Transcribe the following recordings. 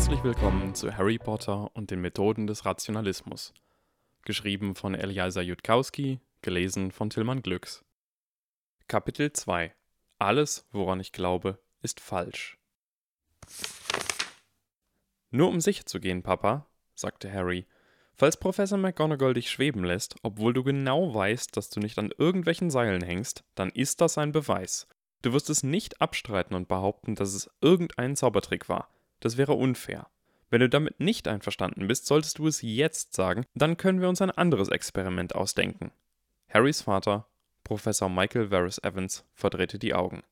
Herzlich willkommen zu Harry Potter und den Methoden des Rationalismus. Geschrieben von Eliasa Jutkowski, gelesen von Tillmann Glücks. Kapitel 2 Alles, woran ich glaube, ist falsch. Nur um sicher zu gehen, Papa, sagte Harry, falls Professor McGonagall dich schweben lässt, obwohl du genau weißt, dass du nicht an irgendwelchen Seilen hängst, dann ist das ein Beweis. Du wirst es nicht abstreiten und behaupten, dass es irgendein Zaubertrick war. Das wäre unfair. Wenn du damit nicht einverstanden bist, solltest du es jetzt sagen, dann können wir uns ein anderes Experiment ausdenken. Harrys Vater, Professor Michael Varys Evans, verdrehte die Augen.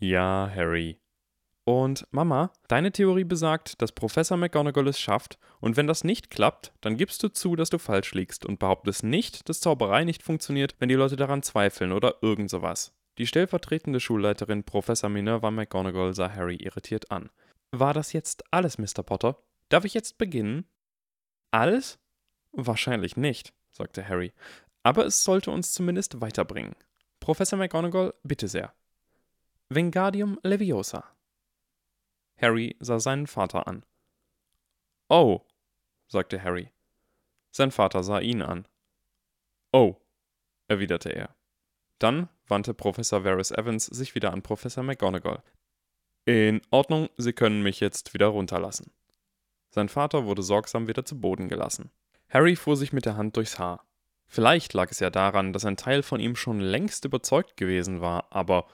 Ja, Harry. Und Mama, deine Theorie besagt, dass Professor McGonagall es schafft, und wenn das nicht klappt, dann gibst du zu, dass du falsch liegst und behauptest nicht, dass Zauberei nicht funktioniert, wenn die Leute daran zweifeln oder irgend sowas. Die stellvertretende Schulleiterin Professor Minerva McGonagall sah Harry irritiert an. War das jetzt alles, Mr. Potter? Darf ich jetzt beginnen? Alles? Wahrscheinlich nicht, sagte Harry. Aber es sollte uns zumindest weiterbringen. Professor McGonagall, bitte sehr. Vengardium Leviosa. Harry sah seinen Vater an. Oh, sagte Harry. Sein Vater sah ihn an. Oh, erwiderte er. Dann wandte Professor Varys Evans sich wieder an Professor McGonagall. In Ordnung, Sie können mich jetzt wieder runterlassen. Sein Vater wurde sorgsam wieder zu Boden gelassen. Harry fuhr sich mit der Hand durchs Haar. Vielleicht lag es ja daran, dass ein Teil von ihm schon längst überzeugt gewesen war, aber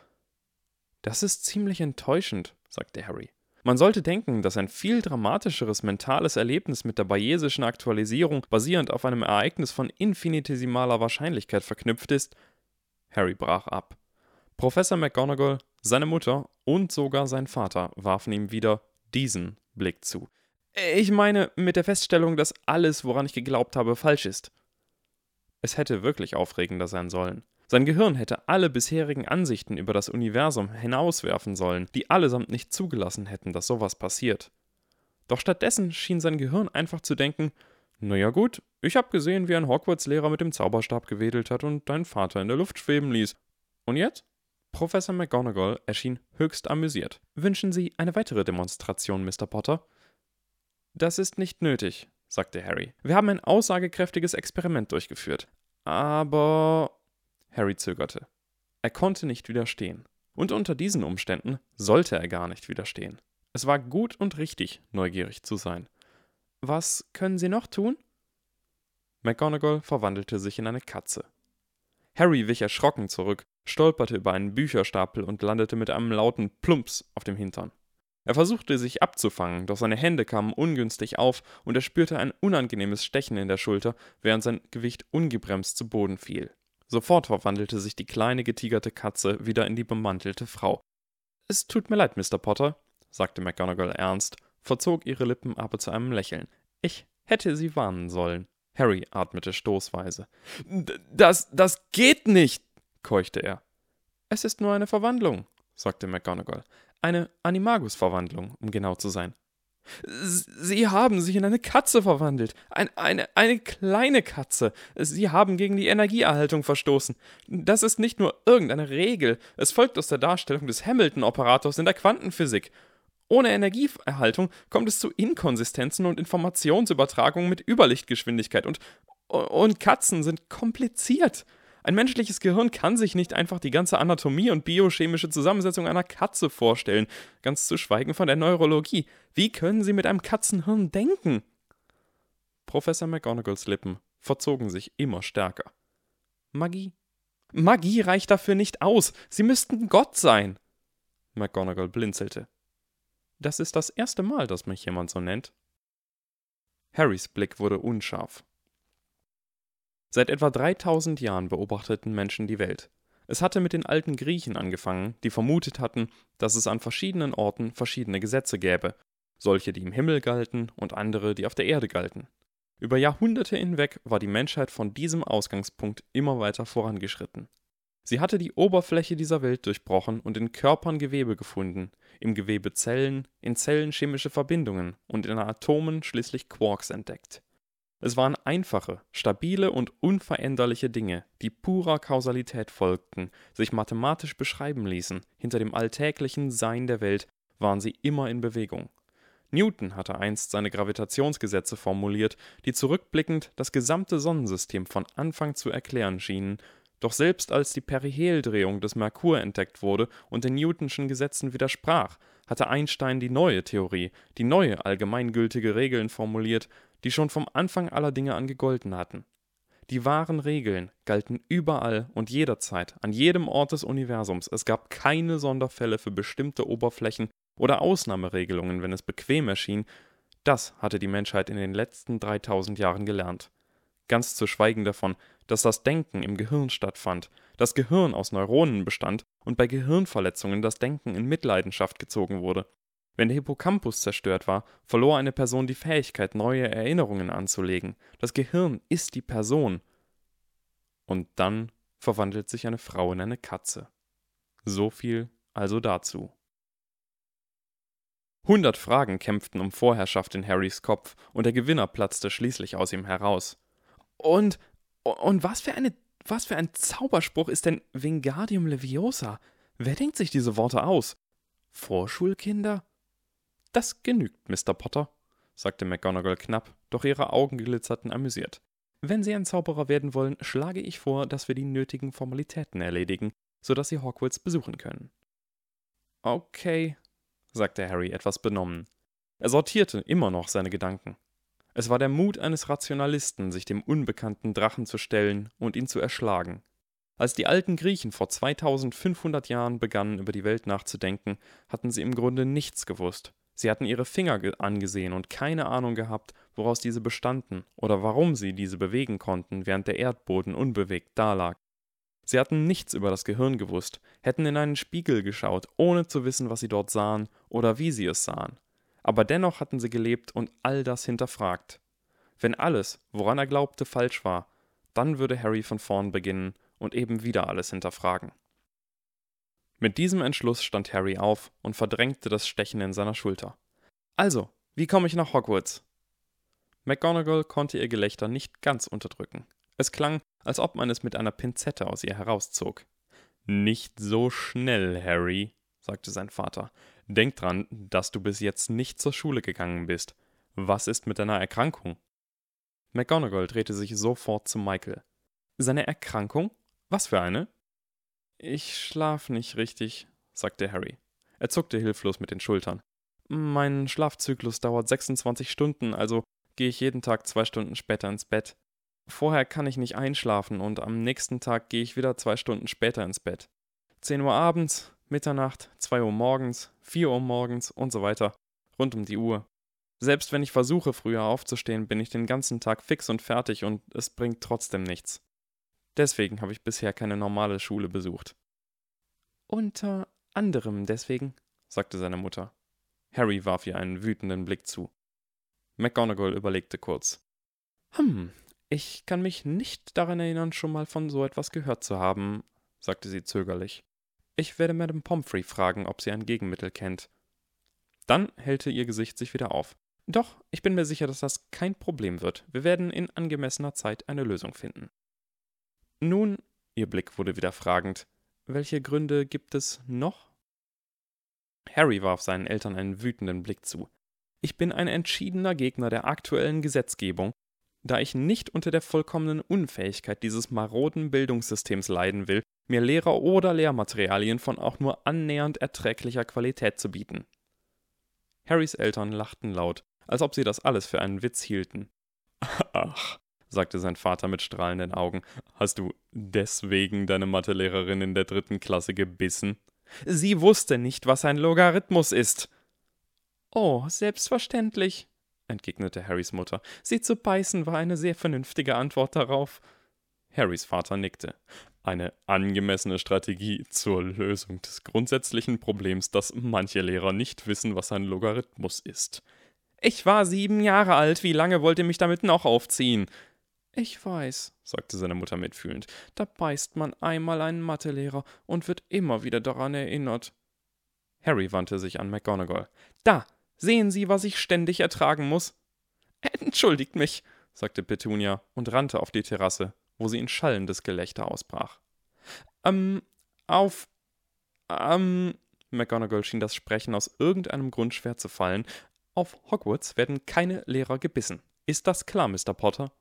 das ist ziemlich enttäuschend, sagte Harry. Man sollte denken, dass ein viel dramatischeres mentales Erlebnis mit der bayesischen Aktualisierung basierend auf einem Ereignis von infinitesimaler Wahrscheinlichkeit verknüpft ist, Harry brach ab. Professor McGonagall, seine Mutter und sogar sein Vater warfen ihm wieder diesen Blick zu. Ich meine, mit der Feststellung, dass alles, woran ich geglaubt habe, falsch ist. Es hätte wirklich aufregender sein sollen. Sein Gehirn hätte alle bisherigen Ansichten über das Universum hinauswerfen sollen, die allesamt nicht zugelassen hätten, dass sowas passiert. Doch stattdessen schien sein Gehirn einfach zu denken, naja gut, ich hab gesehen, wie ein Hogwarts-Lehrer mit dem Zauberstab gewedelt hat und deinen Vater in der Luft schweben ließ. Und jetzt? Professor McGonagall erschien höchst amüsiert. Wünschen Sie eine weitere Demonstration, Mr. Potter? Das ist nicht nötig, sagte Harry. Wir haben ein aussagekräftiges Experiment durchgeführt. Aber. Harry zögerte. Er konnte nicht widerstehen. Und unter diesen Umständen sollte er gar nicht widerstehen. Es war gut und richtig, neugierig zu sein. Was können Sie noch tun? McGonagall verwandelte sich in eine Katze. Harry wich erschrocken zurück, stolperte über einen Bücherstapel und landete mit einem lauten Plumps auf dem Hintern. Er versuchte sich abzufangen, doch seine Hände kamen ungünstig auf und er spürte ein unangenehmes Stechen in der Schulter, während sein Gewicht ungebremst zu Boden fiel. Sofort verwandelte sich die kleine getigerte Katze wieder in die bemantelte Frau. Es tut mir leid, Mr. Potter, sagte McGonagall ernst verzog ihre Lippen aber zu einem Lächeln. Ich hätte sie warnen sollen. Harry atmete stoßweise. Das, das geht nicht, keuchte er. Es ist nur eine Verwandlung, sagte McGonagall. Eine Animagus-Verwandlung, um genau zu sein. Sie haben sich in eine Katze verwandelt. Ein, eine, eine kleine Katze. Sie haben gegen die Energieerhaltung verstoßen. Das ist nicht nur irgendeine Regel. Es folgt aus der Darstellung des Hamilton-Operators in der Quantenphysik. Ohne Energieerhaltung kommt es zu Inkonsistenzen und Informationsübertragungen mit Überlichtgeschwindigkeit und, und Katzen sind kompliziert. Ein menschliches Gehirn kann sich nicht einfach die ganze Anatomie und biochemische Zusammensetzung einer Katze vorstellen, ganz zu schweigen von der Neurologie. Wie können Sie mit einem Katzenhirn denken? Professor McGonagalls Lippen verzogen sich immer stärker. Magie. Magie reicht dafür nicht aus. Sie müssten Gott sein. McGonagall blinzelte. Das ist das erste Mal, dass mich jemand so nennt. Harrys Blick wurde unscharf. Seit etwa 3000 Jahren beobachteten Menschen die Welt. Es hatte mit den alten Griechen angefangen, die vermutet hatten, dass es an verschiedenen Orten verschiedene Gesetze gäbe, solche, die im Himmel galten und andere, die auf der Erde galten. Über Jahrhunderte hinweg war die Menschheit von diesem Ausgangspunkt immer weiter vorangeschritten. Sie hatte die Oberfläche dieser Welt durchbrochen und in Körpern Gewebe gefunden, im Gewebe Zellen, in Zellen chemische Verbindungen und in Atomen schließlich Quarks entdeckt. Es waren einfache, stabile und unveränderliche Dinge, die purer Kausalität folgten, sich mathematisch beschreiben ließen, hinter dem alltäglichen Sein der Welt waren sie immer in Bewegung. Newton hatte einst seine Gravitationsgesetze formuliert, die zurückblickend das gesamte Sonnensystem von Anfang zu erklären schienen, doch selbst als die Periheldrehung des Merkur entdeckt wurde und den Newtonschen Gesetzen widersprach, hatte Einstein die neue Theorie, die neue allgemeingültige Regeln formuliert, die schon vom Anfang aller Dinge an gegolten hatten. Die wahren Regeln galten überall und jederzeit, an jedem Ort des Universums. Es gab keine Sonderfälle für bestimmte Oberflächen oder Ausnahmeregelungen, wenn es bequem erschien. Das hatte die Menschheit in den letzten 3000 Jahren gelernt. Ganz zu schweigen davon, dass das Denken im Gehirn stattfand, das Gehirn aus Neuronen bestand und bei Gehirnverletzungen das Denken in Mitleidenschaft gezogen wurde. Wenn der Hippocampus zerstört war, verlor eine Person die Fähigkeit, neue Erinnerungen anzulegen. Das Gehirn ist die Person. Und dann verwandelt sich eine Frau in eine Katze. So viel also dazu. Hundert Fragen kämpften um Vorherrschaft in Harrys Kopf, und der Gewinner platzte schließlich aus ihm heraus. Und, und was für eine, was für ein Zauberspruch ist denn Wingardium Leviosa? Wer denkt sich diese Worte aus? Vorschulkinder? Das genügt, Mr. Potter, sagte McGonagall knapp, doch ihre Augen glitzerten amüsiert. Wenn Sie ein Zauberer werden wollen, schlage ich vor, dass wir die nötigen Formalitäten erledigen, sodass Sie Hogwarts besuchen können. Okay, sagte Harry etwas benommen. Er sortierte immer noch seine Gedanken. Es war der Mut eines Rationalisten, sich dem unbekannten Drachen zu stellen und ihn zu erschlagen. Als die alten Griechen vor 2500 Jahren begannen, über die Welt nachzudenken, hatten sie im Grunde nichts gewusst. Sie hatten ihre Finger angesehen und keine Ahnung gehabt, woraus diese bestanden oder warum sie diese bewegen konnten, während der Erdboden unbewegt dalag. Sie hatten nichts über das Gehirn gewusst, hätten in einen Spiegel geschaut, ohne zu wissen, was sie dort sahen oder wie sie es sahen aber dennoch hatten sie gelebt und all das hinterfragt. Wenn alles, woran er glaubte, falsch war, dann würde Harry von vorn beginnen und eben wieder alles hinterfragen. Mit diesem Entschluss stand Harry auf und verdrängte das Stechen in seiner Schulter. Also, wie komme ich nach Hogwarts? McGonagall konnte ihr Gelächter nicht ganz unterdrücken. Es klang, als ob man es mit einer Pinzette aus ihr herauszog. Nicht so schnell, Harry, sagte sein Vater. Denk dran, dass du bis jetzt nicht zur Schule gegangen bist. Was ist mit deiner Erkrankung? McGonagall drehte sich sofort zu Michael. Seine Erkrankung? Was für eine? Ich schlaf nicht richtig, sagte Harry. Er zuckte hilflos mit den Schultern. Mein Schlafzyklus dauert 26 Stunden, also gehe ich jeden Tag zwei Stunden später ins Bett. Vorher kann ich nicht einschlafen und am nächsten Tag gehe ich wieder zwei Stunden später ins Bett. 10 Uhr abends, Mitternacht, 2 Uhr morgens, 4 Uhr morgens und so weiter, rund um die Uhr. Selbst wenn ich versuche, früher aufzustehen, bin ich den ganzen Tag fix und fertig und es bringt trotzdem nichts. Deswegen habe ich bisher keine normale Schule besucht. Unter anderem deswegen, sagte seine Mutter. Harry warf ihr einen wütenden Blick zu. McGonagall überlegte kurz. Hm, ich kann mich nicht daran erinnern, schon mal von so etwas gehört zu haben, sagte sie zögerlich. Ich werde Madame Pomfrey fragen, ob sie ein Gegenmittel kennt. Dann hellte ihr Gesicht sich wieder auf. Doch, ich bin mir sicher, dass das kein Problem wird. Wir werden in angemessener Zeit eine Lösung finden. Nun, ihr Blick wurde wieder fragend, welche Gründe gibt es noch? Harry warf seinen Eltern einen wütenden Blick zu. Ich bin ein entschiedener Gegner der aktuellen Gesetzgebung, da ich nicht unter der vollkommenen Unfähigkeit dieses maroden Bildungssystems leiden will, mir Lehrer oder Lehrmaterialien von auch nur annähernd erträglicher Qualität zu bieten. Harrys Eltern lachten laut, als ob sie das alles für einen Witz hielten. Ach, sagte sein Vater mit strahlenden Augen, hast du deswegen deine Mathelehrerin in der dritten Klasse gebissen? Sie wusste nicht, was ein Logarithmus ist. Oh, selbstverständlich, entgegnete Harrys Mutter. Sie zu beißen war eine sehr vernünftige Antwort darauf. Harrys Vater nickte. Eine angemessene Strategie zur Lösung des grundsätzlichen Problems, dass manche Lehrer nicht wissen, was ein Logarithmus ist. Ich war sieben Jahre alt, wie lange wollt ihr mich damit noch aufziehen? Ich weiß, sagte seine Mutter mitfühlend, da beißt man einmal einen Mathelehrer und wird immer wieder daran erinnert. Harry wandte sich an McGonagall. Da, Sehen Sie, was ich ständig ertragen muss? Entschuldigt mich, sagte Petunia und rannte auf die Terrasse, wo sie in schallendes Gelächter ausbrach. Ähm, auf. Ähm. McGonagall schien das Sprechen aus irgendeinem Grund schwer zu fallen. Auf Hogwarts werden keine Lehrer gebissen. Ist das klar, Mr. Potter?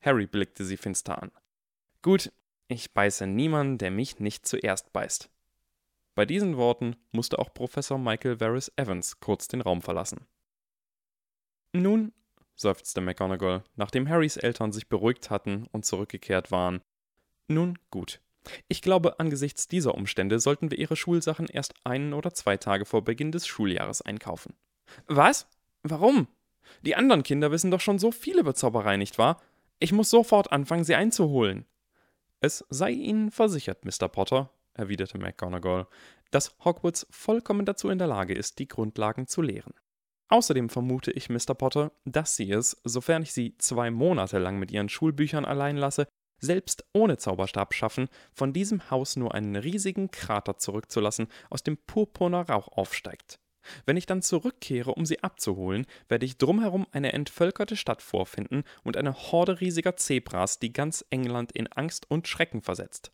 Harry blickte sie finster an. Gut, ich beiße niemanden, der mich nicht zuerst beißt. Bei diesen Worten musste auch Professor Michael Varys Evans kurz den Raum verlassen. Nun, seufzte McGonagall, nachdem Harrys Eltern sich beruhigt hatten und zurückgekehrt waren. Nun gut. Ich glaube, angesichts dieser Umstände sollten wir Ihre Schulsachen erst einen oder zwei Tage vor Beginn des Schuljahres einkaufen. Was? Warum? Die anderen Kinder wissen doch schon so viel über Zauberei, nicht wahr? Ich muss sofort anfangen, sie einzuholen. Es sei Ihnen versichert, Mr. Potter, erwiderte McGonagall, dass Hogwarts vollkommen dazu in der Lage ist, die Grundlagen zu lehren. Außerdem vermute ich, Mr. Potter, dass Sie es, sofern ich Sie zwei Monate lang mit Ihren Schulbüchern allein lasse, selbst ohne Zauberstab schaffen, von diesem Haus nur einen riesigen Krater zurückzulassen, aus dem purpurner Rauch aufsteigt. Wenn ich dann zurückkehre, um sie abzuholen, werde ich drumherum eine entvölkerte Stadt vorfinden und eine Horde riesiger Zebras, die ganz England in Angst und Schrecken versetzt.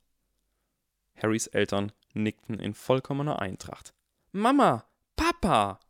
Harrys Eltern nickten in vollkommener Eintracht. Mama, Papa,